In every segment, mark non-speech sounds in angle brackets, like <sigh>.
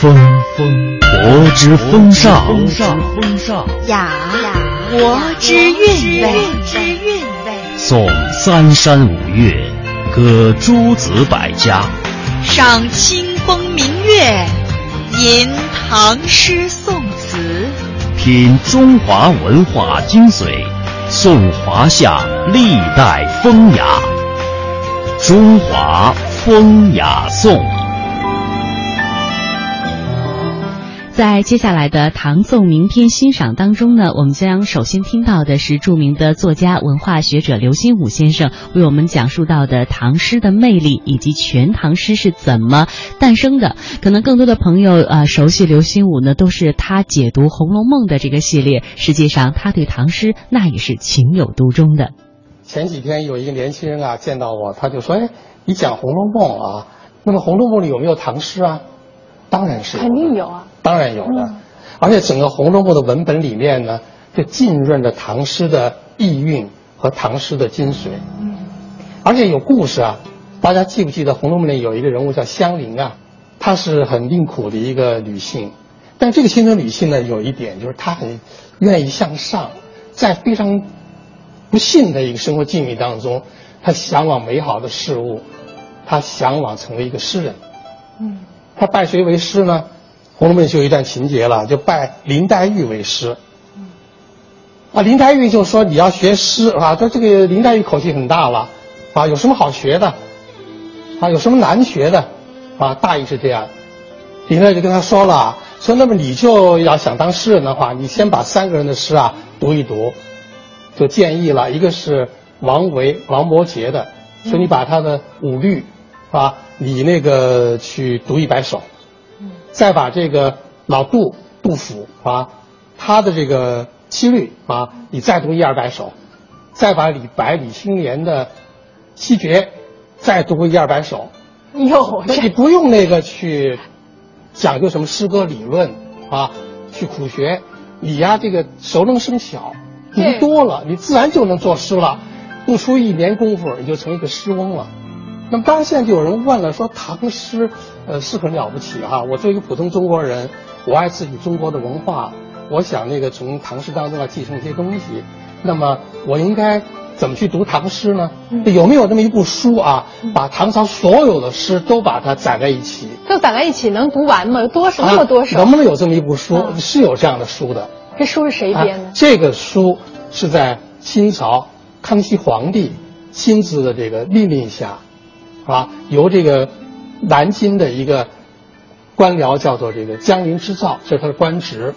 风风，国之风尚；雅雅国之韵味。颂三山五岳，歌诸子百家，赏清风明月，吟唐诗宋词，品中华文化精髓，颂华夏历代风雅。中华风雅颂。在接下来的唐宋名篇欣赏当中呢，我们将首先听到的是著名的作家、文化学者刘心武先生为我们讲述到的唐诗的魅力以及全唐诗是怎么诞生的。可能更多的朋友啊熟悉刘心武呢，都是他解读《红楼梦》的这个系列。实际上，他对唐诗那也是情有独钟的。前几天有一个年轻人啊见到我，他就说：“哎，你讲《红楼梦》啊，那么《红楼梦》里有没有唐诗啊？”当然是肯定有啊。当然有了，而且整个《红楼梦》的文本里面呢，就浸润着唐诗的意蕴和唐诗的精髓。嗯，而且有故事啊，大家记不记得《红楼梦》里有一个人物叫香菱啊？她是很命苦的一个女性，但这个青春女性呢，有一点就是她很愿意向上，在非常不幸的一个生活境遇当中，她向往美好的事物，她向往成为一个诗人。嗯，她拜谁为师呢？《红楼梦》就有一段情节了，就拜林黛玉为师。啊，林黛玉就说：“你要学诗啊，说这个林黛玉口气很大了，啊，有什么好学的？啊，有什么难学的？啊，大意是这样。”林黛玉就跟他说了：“说那么你就要想当诗人的话，你先把三个人的诗啊读一读。”就建议了一个是王维、王摩诘的，说你把他的五律，啊，你那个去读一百首。再把这个老杜杜甫啊，他的这个七律啊，你再读一二百首；再把李白李青莲的七绝再读一二百首。<laughs> 哟，那你不用那个去讲究什么诗歌理论啊，去苦学，你呀这个熟能生巧，读多了，你自然就能作诗了。不出一年功夫，你就成一个诗翁了。那么当然，现在就有人问了，说唐诗，呃，是很了不起哈。我作为一个普通中国人，我爱自己中国的文化，我想那个从唐诗当中啊继承一些东西。那么我应该怎么去读唐诗呢？有没有这么一部书啊，把唐朝所有的诗都把它攒在一起？都攒在一起能读完吗？多少那么多少？能不能有这么一部书？是有这样的书的。这书是谁编的？这个书是在清朝康熙皇帝亲自的这个命令下。啊，由这个南京的一个官僚叫做这个江宁织造，这是他的官职。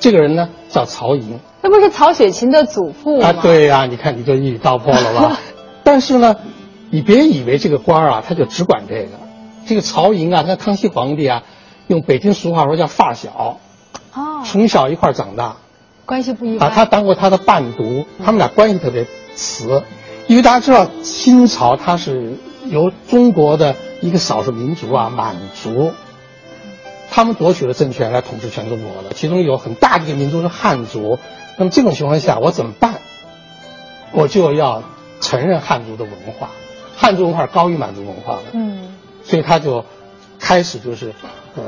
这个人呢叫曹寅，那不是曹雪芹的祖父吗？啊，对呀，你看你就一语道破了吧。<laughs> 但是呢，你别以为这个官啊，他就只管这个。这个曹寅啊，他康熙皇帝啊，用北京俗话说叫发小，哦，从小一块长大，关系不一般。啊，他当过他的伴读，他们俩关系特别瓷。因为大家知道清朝他是。由中国的一个少数民族啊，满族，他们夺取了政权来统治全中国的，其中有很大的一个民族是汉族。那么这种情况下，我怎么办？我就要承认汉族的文化，汉族文化高于满族文化了。嗯，所以他就开始就是呃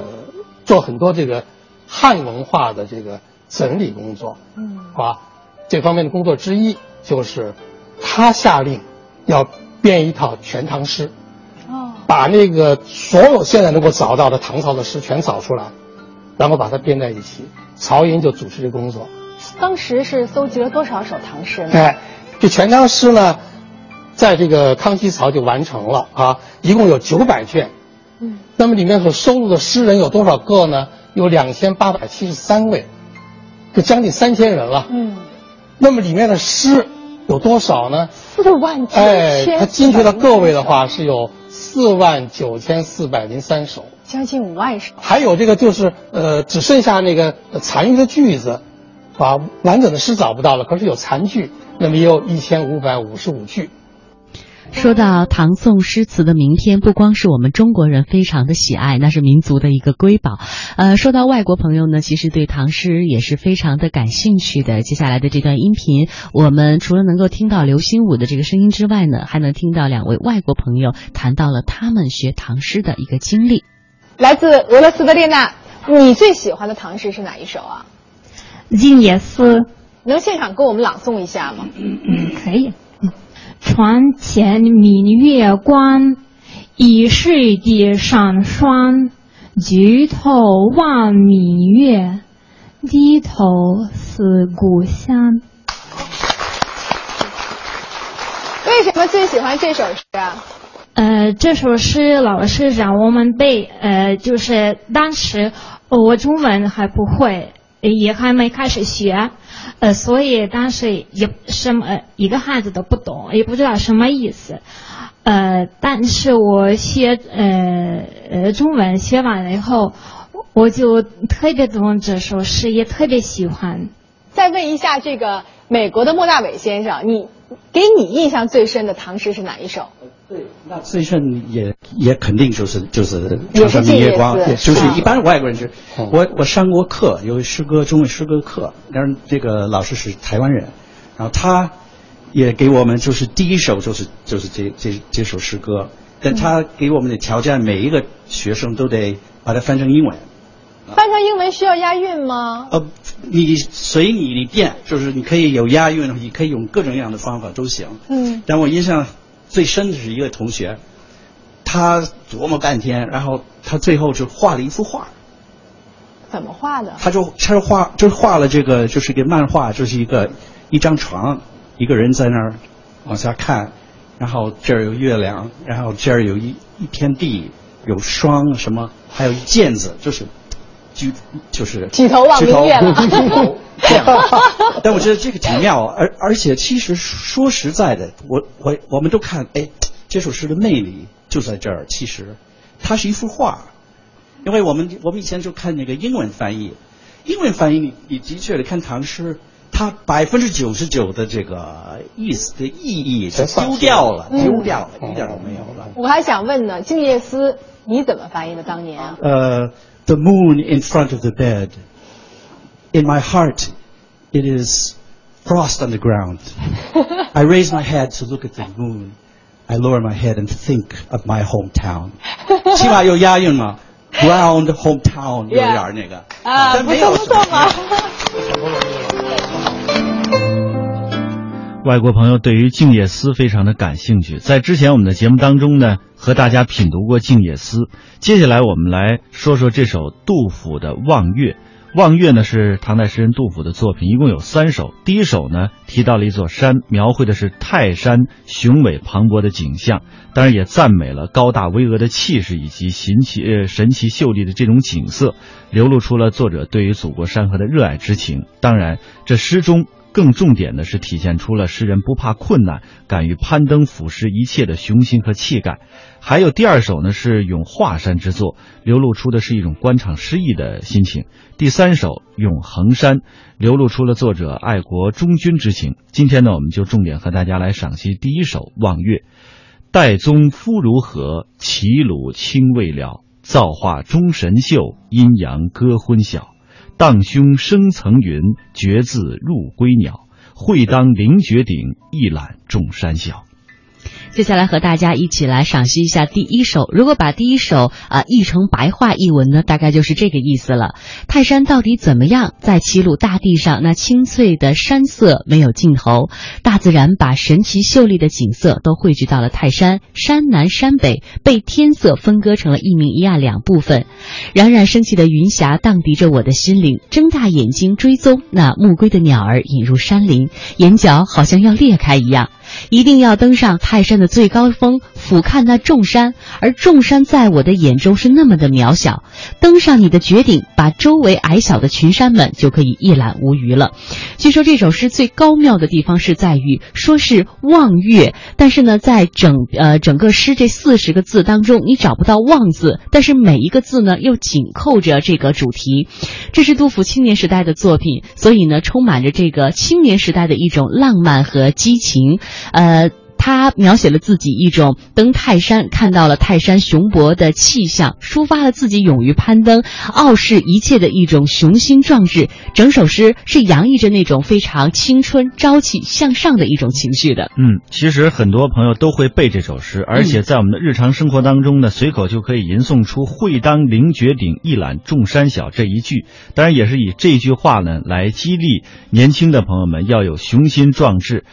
做很多这个汉文化的这个整理工作。嗯，啊，这方面的工作之一就是他下令要。编一套全唐诗，哦，把那个所有现在能够找到的唐朝的诗全找出来，然后把它编在一起。曹寅就主持这工作。当时是搜集了多少首唐诗呢？哎，这全唐诗呢，在这个康熙朝就完成了啊，一共有九百卷。嗯，那么里面所收录的诗人有多少个呢？有两千八百七十三位，就将近三千人了。嗯，那么里面的诗。有多少呢？四万九千。哎，它精确到个位的话是有四万九千四百零三首，将近五万首。还有这个就是呃，只剩下那个残余的句子，把完整的诗找不到了，可是有残句，那么也有一千五百五十五句。说到唐宋诗词的名篇，不光是我们中国人非常的喜爱，那是民族的一个瑰宝。呃，说到外国朋友呢，其实对唐诗也是非常的感兴趣的。接下来的这段音频，我们除了能够听到刘心武的这个声音之外呢，还能听到两位外国朋友谈到了他们学唐诗的一个经历。来自俄罗斯的列娜，你最喜欢的唐诗是哪一首啊？《静夜思》。能现场给我们朗诵一下吗？嗯，可以。床前明月光，疑是地上霜。举头望明月，低头思故乡。为什么最喜欢这首诗啊？呃，这首诗老师让我们背，呃，就是当时我中文还不会，也还没开始学，呃，所以当时也什么一个汉字都不懂，也不知道什么意思，呃，但是我学呃呃中文学完了以后，我就特别懂这首诗，也特别喜欢。再问一下这个美国的莫大伟先生，你给你印象最深的唐诗是哪一首？对，那最深也也肯定就是就是床上明月光，就是一般外国人就，我我上过课，有诗歌中文诗歌课，但是这个老师是台湾人，然后他也给我们就是第一首就是就是这这这首诗歌，但他给我们的条件，每一个学生都得把它翻成英文。翻成英文需要押韵吗？呃，你随你你变，就是你可以有押韵，你可以用各种各样的方法都行。嗯，但我印象。最深的是一个同学，他琢磨半天，然后他最后就画了一幅画。怎么画的？他就他画就画了这个，就是一个漫画，就是一个一张床，一个人在那儿往下看，然后这儿有月亮，然后这儿有一一片地，有霜什么，还有毽子，就是举就是举头望明月了。<laughs> 这样，<laughs> 但我觉得这个挺妙，而而且其实说实在的，我我我们都看，哎，这首诗的魅力就在这儿。其实，它是一幅画，因为我们我们以前就看那个英文翻译，英文翻译你你的确的看唐诗，它百分之九十九的这个意思的意义就丢掉了，丢掉了，一点都没有了。我还想问呢，《静夜思》你怎么翻译的？当年啊？呃 ，The moon in front of the bed。In my heart, it is frost on the ground. <laughs> I raise my head to look at the moon. I lower my head and think of my hometown. <laughs> 起码有押韵吗？Ground hometown 有点那个啊，不错不错嘛。 <laughs> 外国朋友对于《静夜思》非常的感兴趣，在之前我们的节目当中呢，和大家品读过《静夜思》，接下来我们来说说这首杜甫的《望岳》。《望岳》呢是唐代诗人杜甫的作品，一共有三首。第一首呢提到了一座山，描绘的是泰山雄伟磅礴的景象，当然也赞美了高大巍峨的气势以及神奇呃神奇秀丽的这种景色，流露出了作者对于祖国山河的热爱之情。当然，这诗中。更重点的是体现出了诗人不怕困难、敢于攀登俯视一切的雄心和气概。还有第二首呢，是咏华山之作，流露出的是一种官场失意的心情。第三首咏衡山，流露出了作者爱国忠君之情。今天呢，我们就重点和大家来赏析第一首《望岳》：岱宗夫如何？齐鲁青未了。造化钟神秀，阴阳割昏晓。荡胸生层云，决眦入归鸟。会当凌绝顶，一览众山小。接下来和大家一起来赏析一下第一首。如果把第一首啊译成白话译文呢，大概就是这个意思了。泰山到底怎么样？在齐鲁大地上，那青翠的山色没有尽头。大自然把神奇秀丽的景色都汇聚到了泰山，山南山北被天色分割成了一明一暗两部分。冉冉升起的云霞荡涤着我的心灵，睁大眼睛追踪那暮归的鸟儿引入山林，眼角好像要裂开一样。一定要登上泰山的最高峰，俯瞰那众山，而众山在我的眼中是那么的渺小。登上你的绝顶，把周围矮小的群山们就可以一览无余了。据说这首诗最高妙的地方是在于，说是望岳，但是呢，在整呃整个诗这四十个字当中，你找不到望字，但是每一个字呢又紧扣着这个主题。这是杜甫青年时代的作品，所以呢，充满着这个青年时代的一种浪漫和激情。呃。他描写了自己一种登泰山看到了泰山雄博的气象，抒发了自己勇于攀登、傲视一切的一种雄心壮志。整首诗是洋溢着那种非常青春、朝气、向上的一种情绪的。嗯，其实很多朋友都会背这首诗，而且在我们的日常生活当中呢，随口就可以吟诵出“会当凌绝顶，一览众山小”这一句。当然，也是以这句话呢来激励年轻的朋友们要有雄心壮志。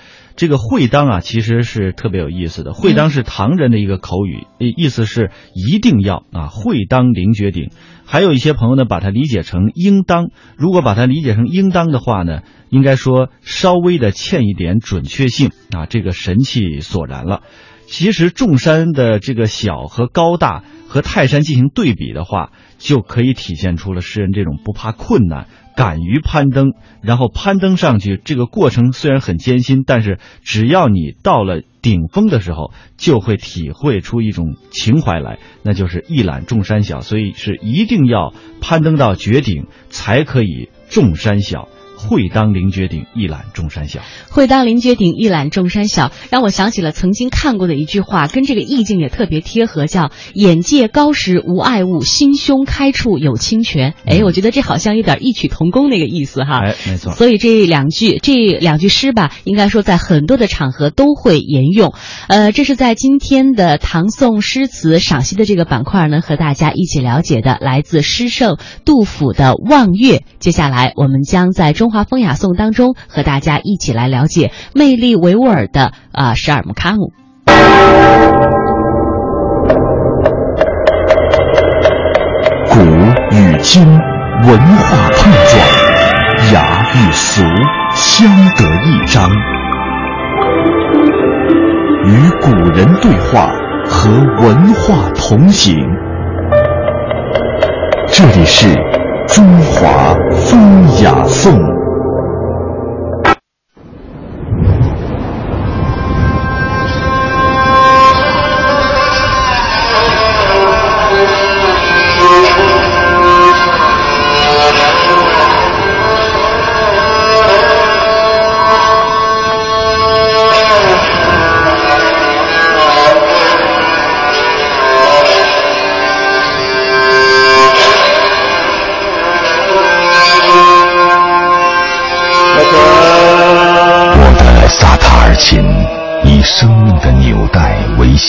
这个会当啊，其实是特别有意思的。会当是唐人的一个口语，意思是一定要啊，会当凌绝顶。还有一些朋友呢，把它理解成应当。如果把它理解成应当的话呢，应该说稍微的欠一点准确性啊，这个神气索然了。其实众山的这个小和高大和泰山进行对比的话，就可以体现出了诗人这种不怕困难。敢于攀登，然后攀登上去，这个过程虽然很艰辛，但是只要你到了顶峰的时候，就会体会出一种情怀来，那就是一览众山小。所以是一定要攀登到绝顶，才可以众山小。会当凌绝顶，一览众山小。会当凌绝顶，一览众山小，让我想起了曾经看过的一句话，跟这个意境也特别贴合，叫“眼界高时无爱物，心胸开处有清泉”。哎，我觉得这好像有点异曲同工那个意思哈。哎，没错。所以这两句这两句诗吧，应该说在很多的场合都会沿用。呃，这是在今天的唐宋诗词赏析的这个板块呢，和大家一起了解的，来自诗圣杜甫的《望岳》。接下来我们将在中。华风雅颂当中，和大家一起来了解魅力维吾尔的啊十二木卡姆。古与今，文化碰撞，雅与俗相得益彰，与古人对话，和文化同行。这里是中华风雅颂。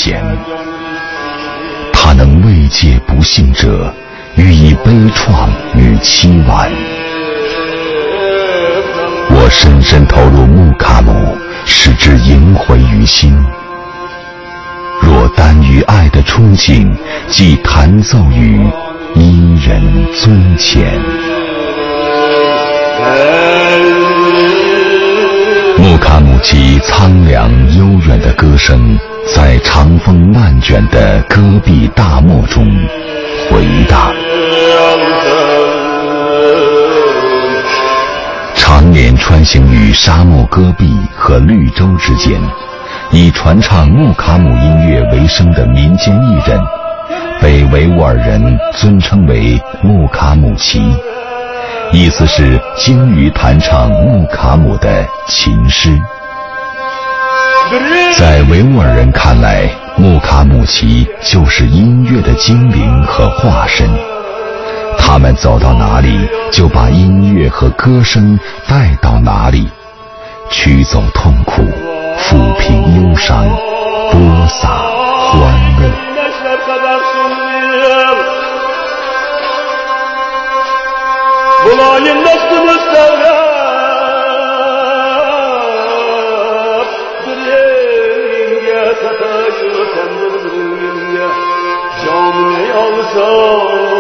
前，他能慰藉不幸者予以悲怆与凄婉。我深深投入木卡姆，使之萦回于心。若单于爱的憧憬，即弹奏于伊人尊前。木卡姆其苍凉悠远的歌声，在长风漫卷的戈壁大漠中。回荡，常年穿行于沙漠戈壁和绿洲之间，以传唱木卡姆音乐为生的民间艺人，被维吾尔人尊称为木卡姆奇，意思是精于弹唱木卡姆的琴师。在维吾尔人看来，木卡姆奇就是音乐的精灵和化身。他们走到哪里，就把音乐和歌声带到哪里，驱走痛苦，抚平忧伤，播撒欢乐。soul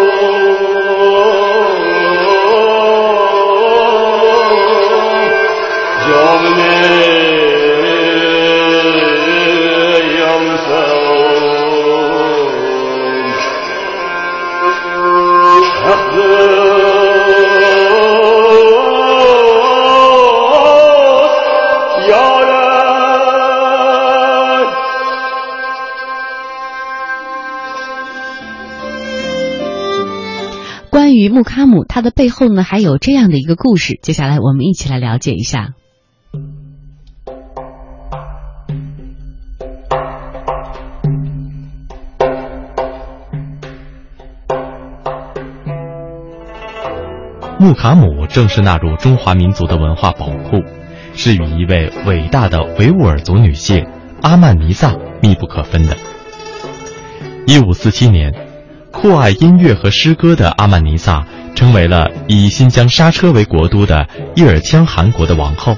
与木卡姆，它的背后呢，还有这样的一个故事。接下来，我们一起来了解一下。木卡姆正式纳入中华民族的文化宝库，是与一位伟大的维吾尔族女性阿曼尼萨密不可分的。一五四七年。酷爱音乐和诗歌的阿曼尼萨成为了以新疆莎车为国都的伊尔羌汗国的王后，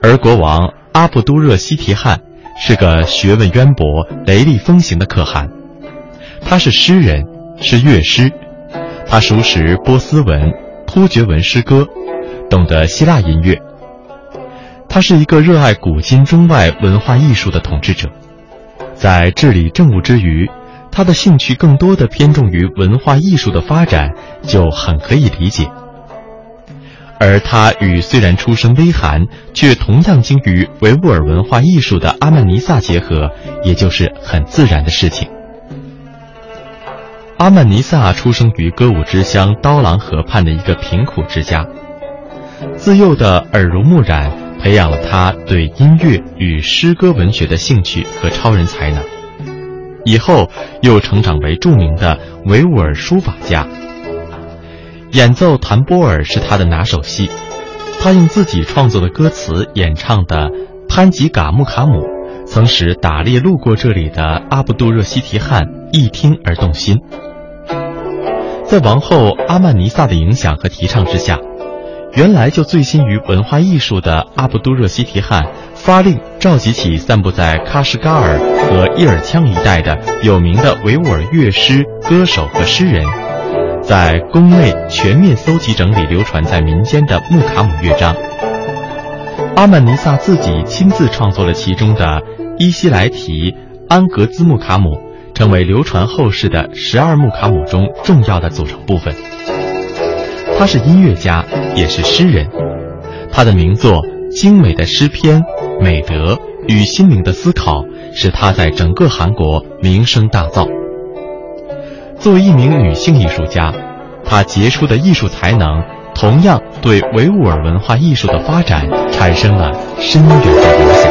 而国王阿布都热西提汗是个学问渊博、雷厉风行的可汗，他是诗人，是乐师。他熟识波斯文、突厥文诗歌，懂得希腊音乐。他是一个热爱古今中外文化艺术的统治者，在治理政务之余，他的兴趣更多的偏重于文化艺术的发展，就很可以理解。而他与虽然出身微寒，却同样精于维吾尔文化艺术的阿曼尼萨结合，也就是很自然的事情。阿曼尼萨出生于歌舞之乡刀郎河畔的一个贫苦之家，自幼的耳濡目染培养了他对音乐与诗歌文学的兴趣和超人才能，以后又成长为著名的维吾尔书法家。演奏弹拨尔是他的拿手戏，他用自己创作的歌词演唱的《潘吉嘎木卡姆》，曾使打猎路过这里的阿布杜热西提汗一听而动心。在王后阿曼尼萨的影响和提倡之下，原来就醉心于文化艺术的阿卜都热西提汗发令召集起散布在喀什噶尔和伊尔羌一带的有名的维吾尔乐师、歌手和诗人，在宫内全面搜集整理流传在民间的木卡姆乐章。阿曼尼萨自己亲自创作了其中的伊西莱提安格兹木卡姆。成为流传后世的十二木卡姆中重要的组成部分。他是音乐家，也是诗人。他的名作精美的诗篇、美德与心灵的思考，使他在整个韩国名声大噪。作为一名女性艺术家，她杰出的艺术才能，同样对维吾尔文化艺术的发展产生了深远的影响。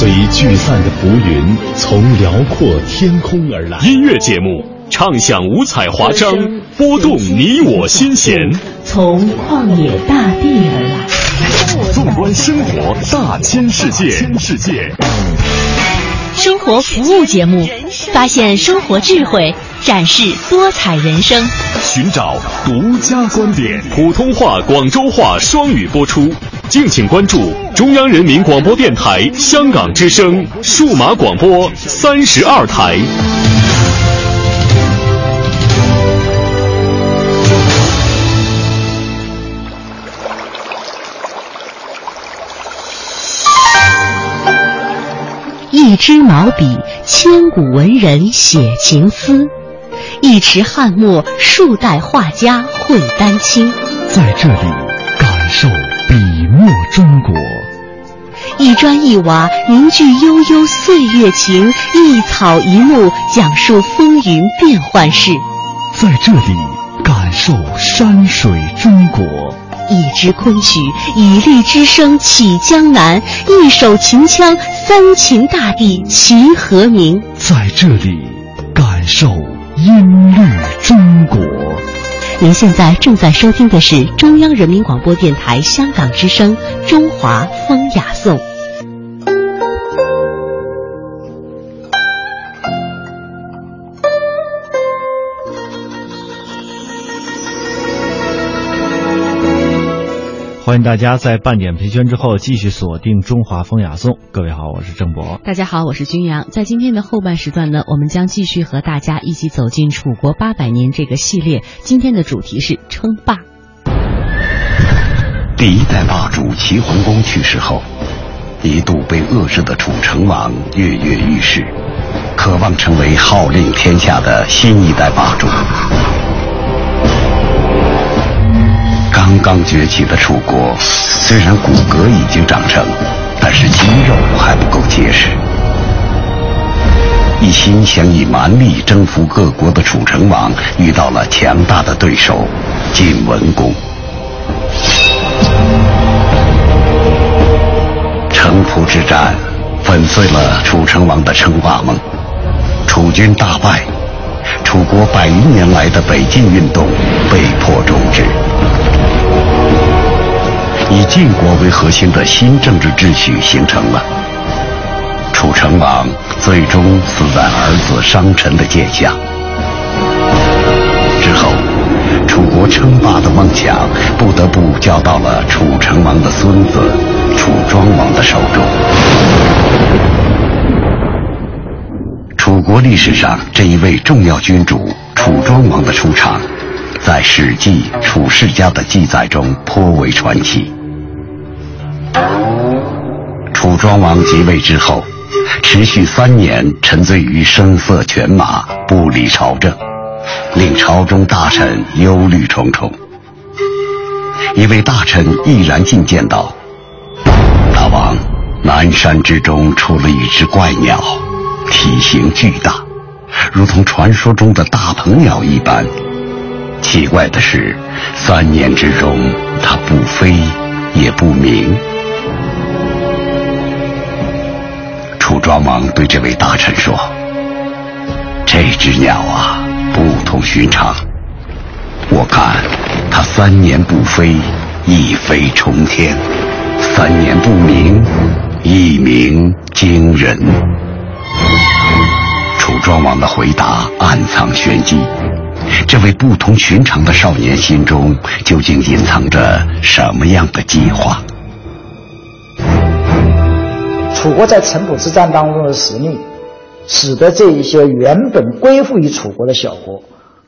随聚散的浮云，从辽阔天空而来。音乐节目唱响五彩华章，拨动你我心弦。从旷野大地而来。纵观生活大千世界，世界。生活服务节目，发现生活智慧，展示多彩人生。寻找独家观点，普通话、广州话双语播出。敬请关注中央人民广播电台香港之声数码广播三十二台。一支毛笔，千古文人写情思；一池汉墨，数代画家绘丹青。在这里，感受。笔墨中国，一砖一瓦凝聚悠悠岁月情，一草一木讲述风云变幻事。在这里感受山水中国，一支昆曲以律之声起江南，一首秦腔三秦大地齐和鸣。在这里感受音律中国。您现在正在收听的是中央人民广播电台香港之声《中华风雅颂》。欢迎大家在半点评圈之后继续锁定《中华风雅颂》。各位好，我是郑博。大家好，我是君阳。在今天的后半时段呢，我们将继续和大家一起走进楚国八百年这个系列。今天的主题是称霸。第一代霸主齐桓公去世后，一度被遏制的楚成王跃跃欲试，渴望成为号令天下的新一代霸主。刚刚崛起的楚国，虽然骨骼已经长成，但是肌肉还不够结实。一心想以蛮力征服各国的楚成王，遇到了强大的对手晋文公。城濮之战粉碎了楚成王的称霸梦，楚军大败，楚国百余年来的北进运动被迫终止。以晋国为核心的新政治秩序形成了。楚成王最终死在儿子商臣的剑下。之后，楚国称霸的梦想不得不交到了楚成王的孙子楚庄王的手中。楚国历史上这一位重要君主楚庄王的出场，在《史记·楚世家》的记载中颇为传奇。楚庄王即位之后，持续三年沉醉于声色犬马，不理朝政，令朝中大臣忧虑重重。一位大臣毅然进谏道：“大王，南山之中出了一只怪鸟，体型巨大，如同传说中的大鹏鸟一般。奇怪的是，三年之中它不飞也不鸣。”庄王对这位大臣说：“这只鸟啊，不同寻常。我看它三年不飞，一飞冲天；三年不鸣，一鸣惊人。”楚庄王的回答暗藏玄机。这位不同寻常的少年心中究竟隐藏着什么样的计划？楚国在城濮之战当中的实力，使得这一些原本归附于楚国的小国，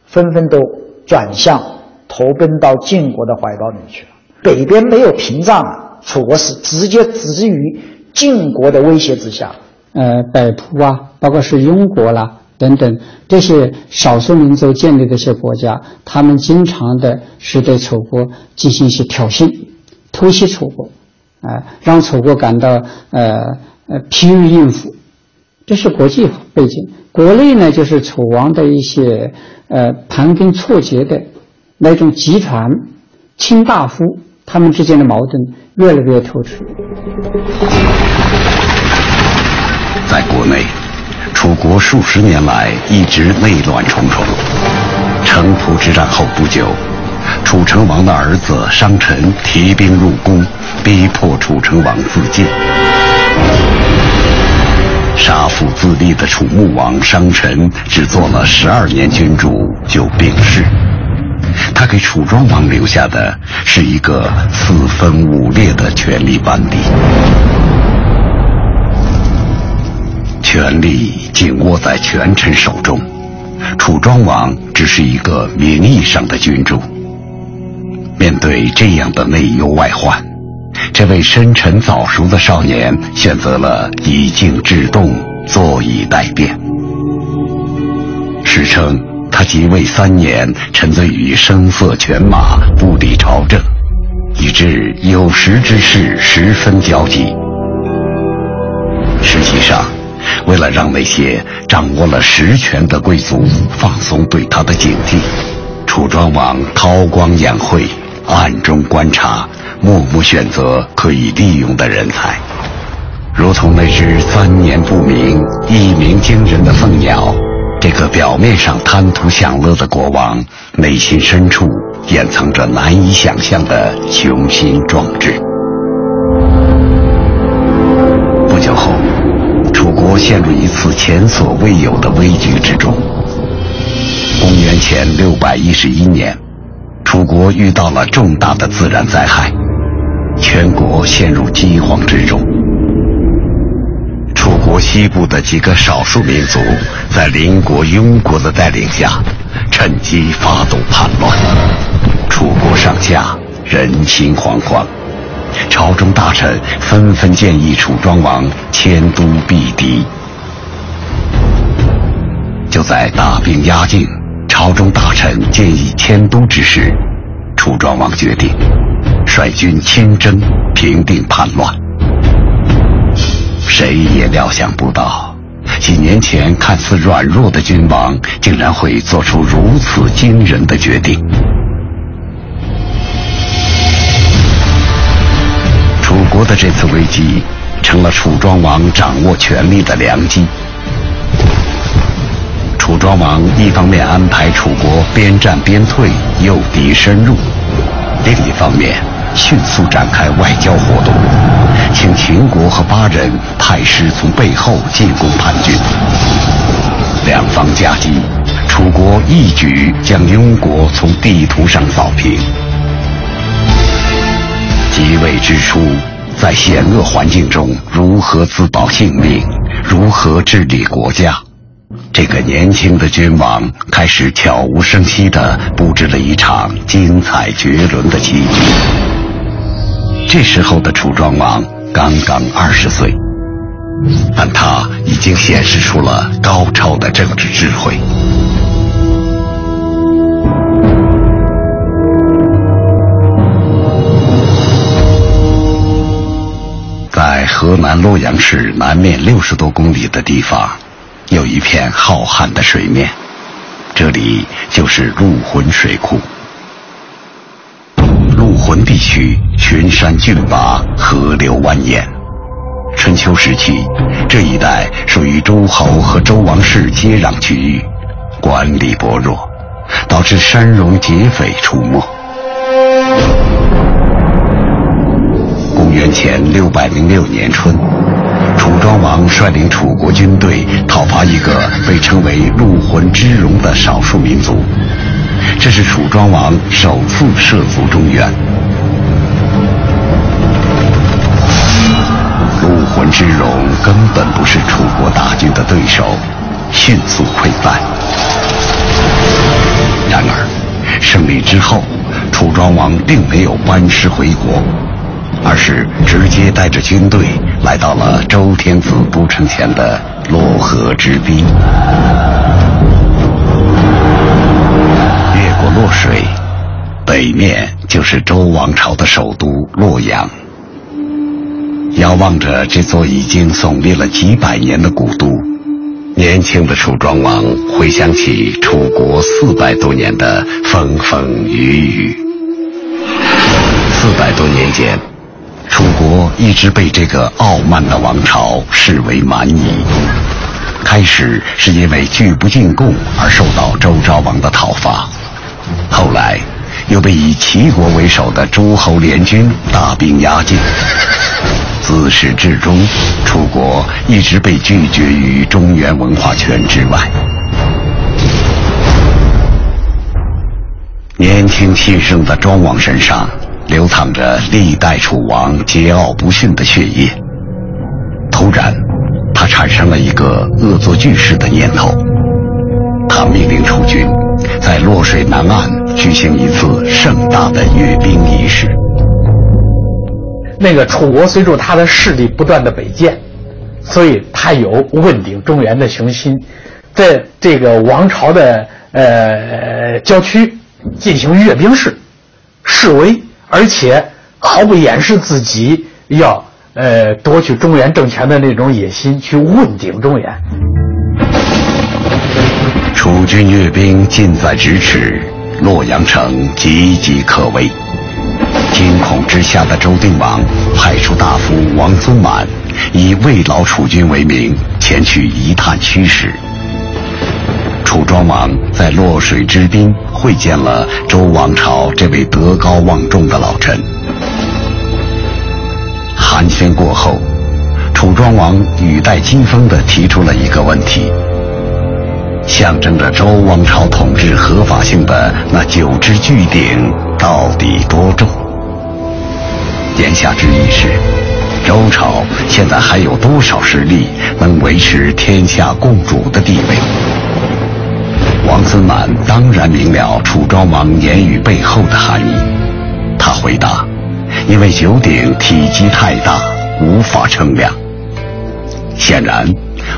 纷纷都转向投奔到晋国的怀抱里去了。北边没有屏障，楚国是直接置于晋国的威胁之下。呃，北扑啊，包括是庸国啦等等这些少数民族建立的一些国家，他们经常的是对楚国进行一些挑衅，偷袭楚国。啊，让楚国感到呃呃疲于应付，这是国际背景。国内呢，就是楚王的一些呃盘根错节的那种集团卿大夫，他们之间的矛盾越来越突出。在国内，楚国数十年来一直内乱重重。城濮之战后不久。楚成王的儿子商臣提兵入宫，逼迫楚成王自尽。杀父自立的楚穆王商臣只做了十二年君主就病逝，他给楚庄王留下的是一个四分五裂的权力班底，权力紧握在权臣手中，楚庄王只是一个名义上的君主。面对这样的内忧外患，这位深沉早熟的少年选择了以静制动，坐以待变。史称他即位三年，沉醉于声色犬马，不理朝政，以致有识之士十分焦急。实际上，为了让那些掌握了实权的贵族放松对他的警惕，楚庄王韬光养晦。暗中观察，默默选择可以利用的人才，如同那只三年不鸣、一鸣惊人的凤鸟。这个表面上贪图享乐的国王，内心深处掩藏着难以想象的雄心壮志。不久后，楚国陷入一次前所未有的危局之中。公元前六百一十一年。楚国遇到了重大的自然灾害，全国陷入饥荒之中。楚国西部的几个少数民族在邻国庸国的带领下，趁机发动叛乱。楚国上下人心惶惶，朝中大臣纷纷建议楚庄王迁都避敌。就在大兵压境。朝中大臣建议迁都之时，楚庄王决定率军亲征，平定叛乱。谁也料想不到，几年前看似软弱的君王，竟然会做出如此惊人的决定。楚国的这次危机，成了楚庄王掌握权力的良机。楚庄王一方面安排楚国边战边退，诱敌深入；另一方面迅速展开外交活动，请秦国和巴人派师从背后进攻叛军。两方夹击，楚国一举将庸国从地图上扫平。即位之初，在险恶环境中如何自保性命，如何治理国家？这个年轻的君王开始悄无声息地布置了一场精彩绝伦的棋局。这时候的楚庄王刚刚二十岁，但他已经显示出了高超的政治智慧。在河南洛阳市南面六十多公里的地方。有一片浩瀚的水面，这里就是陆浑水库。陆浑地区群山峻拔，河流蜿蜒。春秋时期，这一带属于诸侯和周王室接壤区域，管理薄弱，导致山戎劫匪出没。公元前六百零六年春。楚庄王率领楚国军队讨伐一个被称为“陆浑之戎”的少数民族，这是楚庄王首次涉足中原。陆浑之戎根本不是楚国大军的对手，迅速溃败。然而，胜利之后，楚庄王并没有班师回国。而是直接带着军队来到了周天子都城前的洛河之滨，洛水，北面就是周王朝的首都洛阳。遥望着这座已经耸立了几百年的古都，年轻的楚庄王回想起楚国四百多年的风风雨雨。四百多年间。楚国一直被这个傲慢的王朝视为蛮夷。开始是因为拒不进贡而受到周昭王的讨伐，后来又被以齐国为首的诸侯联军大兵压境。自始至终，楚国一直被拒绝于中原文化圈之外。年轻气盛的庄王身上。流淌着历代楚王桀骜不驯的血液。突然，他产生了一个恶作剧式的念头。他命令楚军在洛水南岸举行一次盛大的阅兵仪式。那个楚国随着他的势力不断的北渐，所以他有问鼎中原的雄心，在这个王朝的呃郊区进行阅兵式示威。而且毫不掩饰自己要呃夺取中原政权的那种野心，去问鼎中原。楚军阅兵近在咫尺，洛阳城岌岌可危。惊恐之下的周定王派出大夫王孙满，以慰劳楚军为名，前去一探虚实。楚庄王在洛水之滨会见了周王朝这位德高望重的老臣。寒暄过后，楚庄王语带讥讽地提出了一个问题：象征着周王朝统治合法性的那九只巨鼎到底多重？言下之意是，周朝现在还有多少实力能维持天下共主的地位？王孙满当然明了楚庄王言语背后的含义，他回答：“因为九鼎体积太大，无法称量。”显然，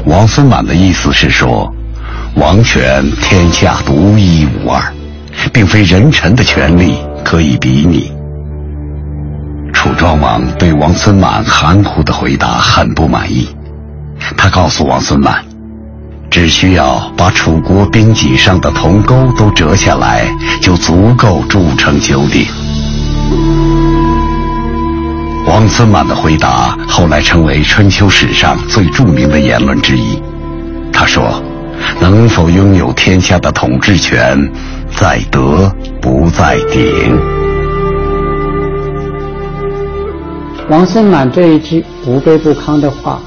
王孙满的意思是说，王权天下独一无二，并非人臣的权利可以比拟。楚庄王对王孙满含糊的回答很不满意，他告诉王孙满。只需要把楚国兵脊上的铜钩都折下来，就足够铸成九鼎。王孙满的回答后来成为春秋史上最著名的言论之一。他说：“能否拥有天下的统治权，在德不在鼎。”王孙满这一句不卑不亢的话，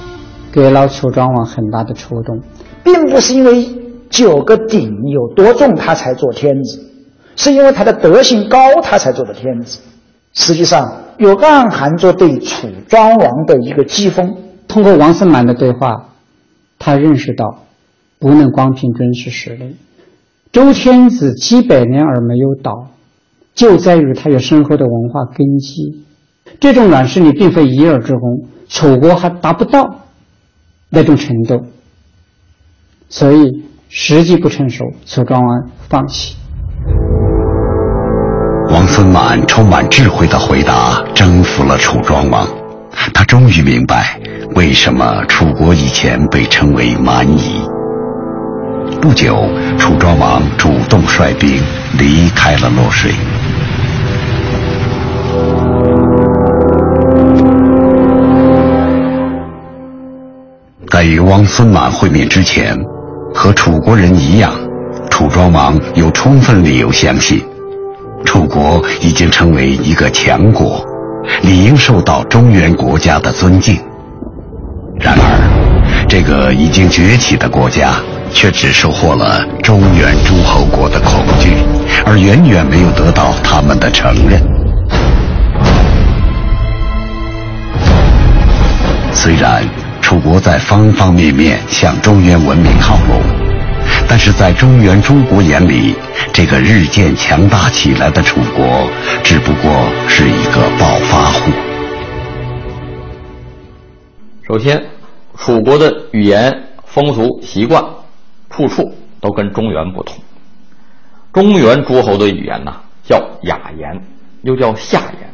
给了楚庄王很大的触动。并不是因为九个鼎有多重他才做天子，是因为他的德行高他才做的天子。实际上有暗含着对楚庄王的一个讥讽。通过王孙满的对话，他认识到不能光凭军事实力。周天子几百年而没有倒，就在于他有深厚的文化根基。这种软实力并非一二之功，楚国还达不到那种程度。所以时机不成熟，楚庄王放弃。王孙满充满智慧的回答征服了楚庄王，他终于明白为什么楚国以前被称为蛮夷。不久，楚庄王主动率兵离开了洛水。在与汪孙满会面之前。和楚国人一样，楚庄王有充分理由相信，楚国已经成为一个强国，理应受到中原国家的尊敬。然而，这个已经崛起的国家，却只收获了中原诸侯国的恐惧，而远远没有得到他们的承认。虽然楚国在方方面面向中原文明靠拢，但是在中原诸国眼里，这个日渐强大起来的楚国，只不过是一个暴发户。首先，楚国的语言、风俗、习惯，处处都跟中原不同。中原诸侯的语言呢，叫雅言，又叫夏言，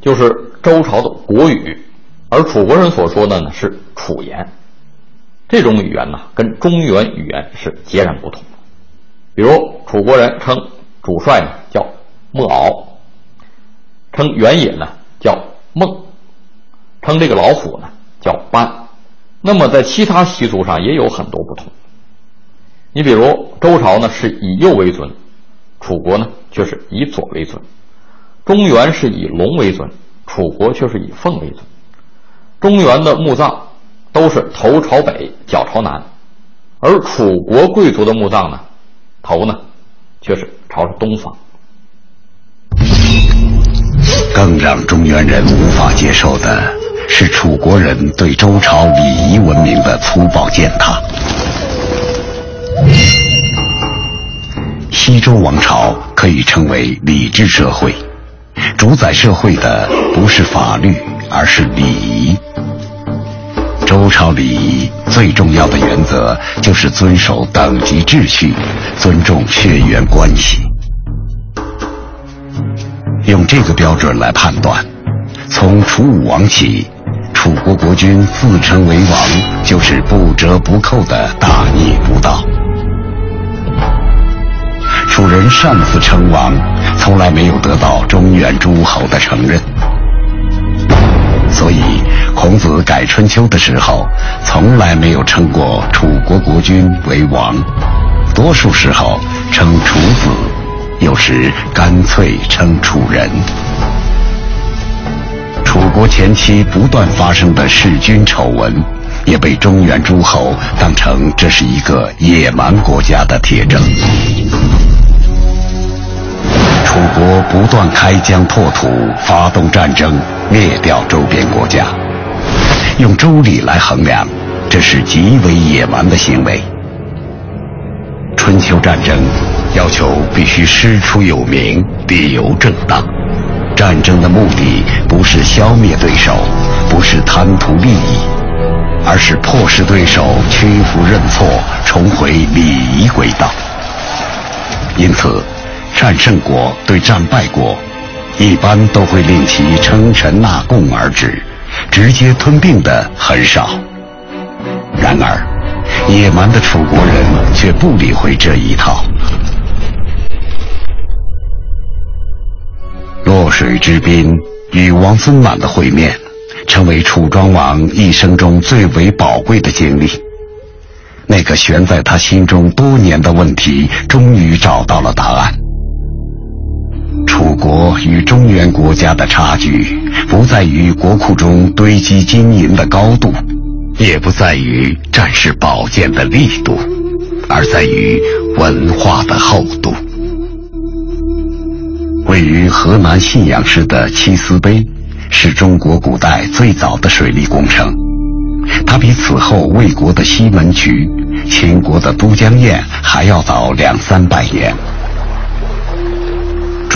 就是周朝的国语。而楚国人所说的呢是楚言，这种语言呢跟中原语言是截然不同。比如楚国人称主帅呢叫莫敖，称原野呢叫孟，称这个老虎呢叫斑。那么在其他习俗上也有很多不同。你比如周朝呢是以右为尊，楚国呢却是以左为尊；中原是以龙为尊，楚国却是以凤为尊。中原的墓葬都是头朝北，脚朝南，而楚国贵族的墓葬呢，头呢却是朝着东方。更让中原人无法接受的是楚国人对周朝礼仪文明的粗暴践踏。西周王朝可以称为礼制社会，主宰社会的不是法律，而是礼仪。周朝礼仪最重要的原则就是遵守等级秩序，尊重血缘关系。用这个标准来判断，从楚武王起，楚国国君自称为王，就是不折不扣的大逆不道。楚人擅自称王，从来没有得到中原诸侯的承认。所以，孔子改春秋的时候，从来没有称过楚国国君为王，多数时候称楚子，有时干脆称楚人。楚国前期不断发生的弑君丑闻，也被中原诸侯当成这是一个野蛮国家的铁证。楚国不断开疆拓土，发动战争，灭掉周边国家。用周礼来衡量，这是极为野蛮的行为。春秋战争要求必须师出有名，理由正当。战争的目的不是消灭对手，不是贪图利益，而是迫使对手屈服认错，重回礼仪轨道。因此。战胜国对战败国，一般都会令其称臣纳贡而止，直接吞并的很少。然而，野蛮的楚国人却不理会这一套。洛水之滨与王孙满的会面，成为楚庄王一生中最为宝贵的经历。那个悬在他心中多年的问题，终于找到了答案。楚国与中原国家的差距，不在于国库中堆积金银的高度，也不在于战士宝剑的力度，而在于文化的厚度。位于河南信阳市的七思碑，是中国古代最早的水利工程，它比此后魏国的西门渠、秦国的都江堰还要早两三百年。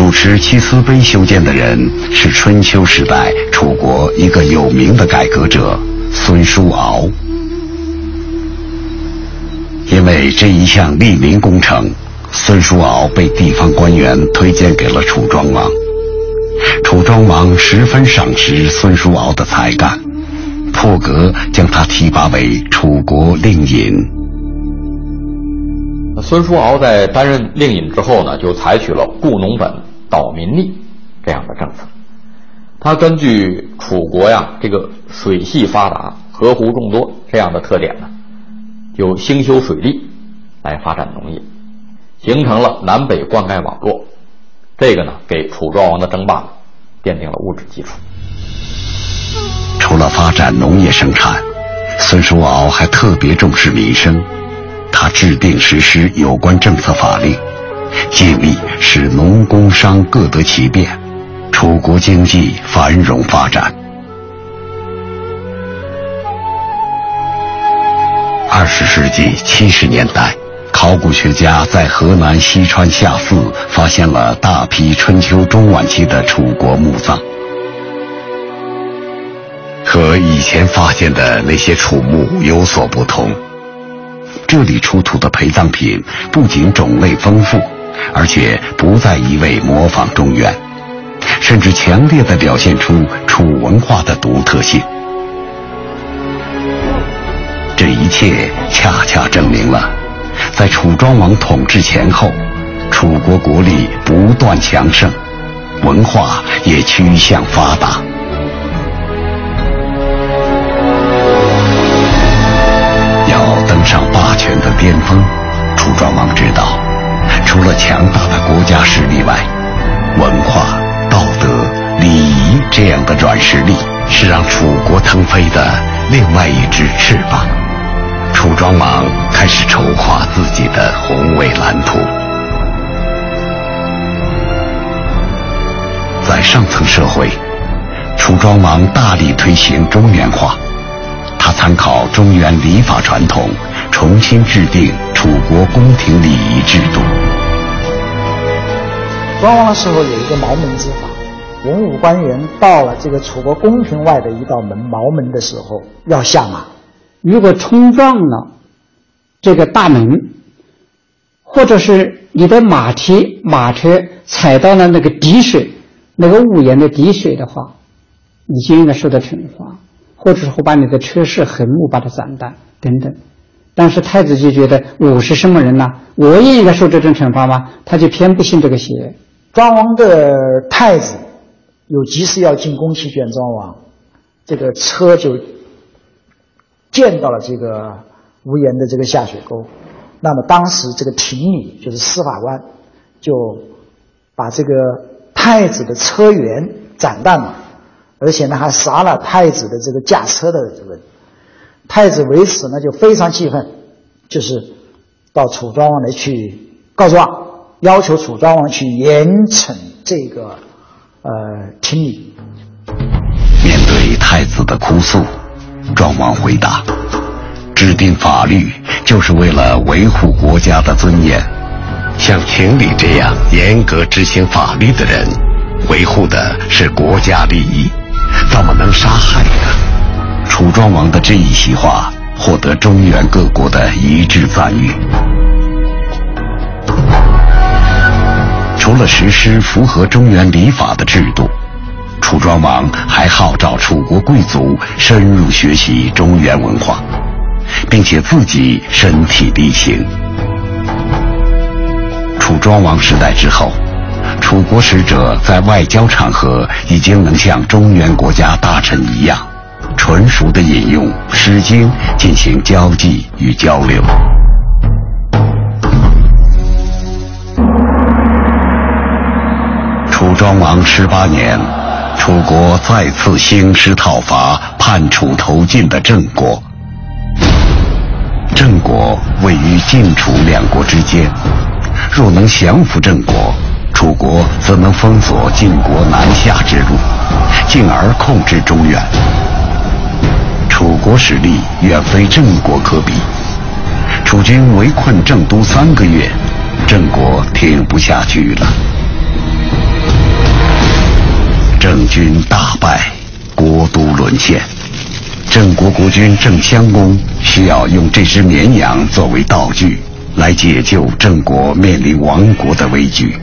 主持七思碑修建的人是春秋时代楚国一个有名的改革者孙叔敖。因为这一项利民工程，孙叔敖被地方官员推荐给了楚庄王。楚庄王十分赏识孙叔敖的才干，破格将他提拔为楚国令尹。孙叔敖在担任令尹之后呢，就采取了雇农本、导民利这样的政策。他根据楚国呀这个水系发达、河湖众多这样的特点呢，就兴修水利来发展农业，形成了南北灌溉网络。这个呢，给楚庄王的争霸奠定了物质基础。除了发展农业生产。孙叔敖还特别重视民生，他制定实施有关政策法令，尽力使农工商各得其便，楚国经济繁荣发展。二十世纪七十年代，考古学家在河南西川下寺发现了大批春秋中晚期的楚国墓葬。和以前发现的那些楚墓有所不同，这里出土的陪葬品不仅种类丰富，而且不再一味模仿中原，甚至强烈的表现出楚文化的独特性。这一切恰恰证明了，在楚庄王统治前后，楚国国力不断强盛，文化也趋向发达。要登上霸权的巅峰，楚庄王知道，除了强大的国家实力外，文化、道德、礼仪这样的软实力是让楚国腾飞的另外一只翅膀。楚庄王开始筹划自己的宏伟蓝图。在上层社会，楚庄王大力推行中原化。他参考中原礼法传统，重新制定楚国宫廷礼仪制度。庄王的时候有一个毛门之法，文武官员到了这个楚国宫廷外的一道门毛门的时候要下马，如果冲撞了这个大门，或者是你的马蹄马车踩到了那个滴水，那个屋檐的滴水的话，你就应该受到惩罚。或者说把你的车室横木把它斩断等等，但是太子就觉得我是什么人呢？我也应该受这种惩罚吗？他就偏不信这个邪。庄王的太子有急事要进宫去见庄王，这个车就见到了这个无言的这个下水沟。那么当时这个廷里就是司法官就把这个太子的车辕斩断了。而且呢，还杀了太子的这个驾车的这个太子，为此呢就非常气愤，就是到楚庄王来去告状，要求楚庄王去严惩这个呃廷礼。面对太子的哭诉，庄王回答：制定法律就是为了维护国家的尊严，像秦礼这样严格执行法律的人，维护的是国家利益。怎么能杀害呢？楚庄王的这一席话获得中原各国的一致赞誉。除了实施符合中原礼法的制度，楚庄王还号召楚国贵族深入学习中原文化，并且自己身体力行。楚庄王时代之后。楚国使者在外交场合已经能像中原国家大臣一样，纯熟的引用《诗经》进行交际与交流。庄王十八年，楚国再次兴师讨伐叛楚投晋的郑国。郑国位于晋楚两国之间，若能降服郑国。楚国则能封锁晋国南下之路，进而控制中原。楚国实力远非郑国可比，楚军围困郑都三个月，郑国挺不下去了。郑军大败，国都沦陷。郑国国君郑襄公需要用这只绵羊作为道具，来解救郑国面临亡国的危局。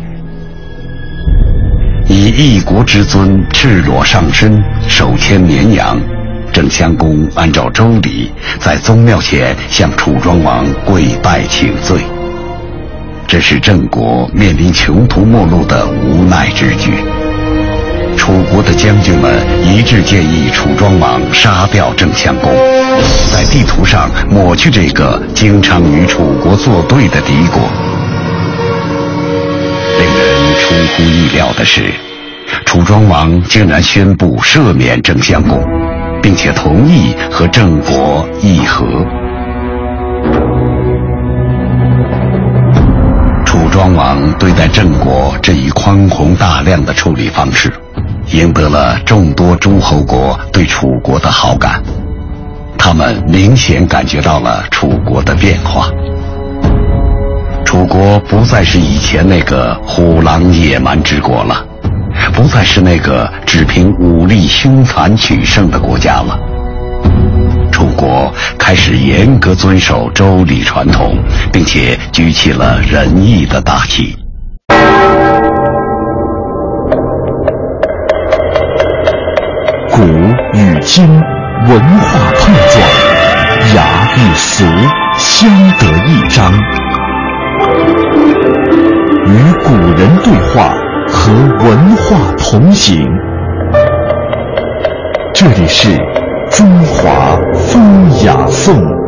以一国之尊赤裸上身，手牵绵羊，郑襄公按照周礼，在宗庙前向楚庄王跪拜请罪。这是郑国面临穷途末路的无奈之举。楚国的将军们一致建议楚庄王杀掉郑襄公，在地图上抹去这个经常与楚国作对的敌国。令人出乎意料的是，楚庄王竟然宣布赦免郑襄公，并且同意和郑国议和。楚庄王对待郑国这一宽宏大量的处理方式，赢得了众多诸侯国对楚国的好感。他们明显感觉到了楚国的变化。楚国不再是以前那个虎狼野蛮之国了，不再是那个只凭武力凶残取胜的国家了。楚国开始严格遵守周礼传统，并且举起了仁义的大旗。古与今文化碰撞，雅与俗相得益彰，与古人对话，和文化同行。这里是。中华风雅颂。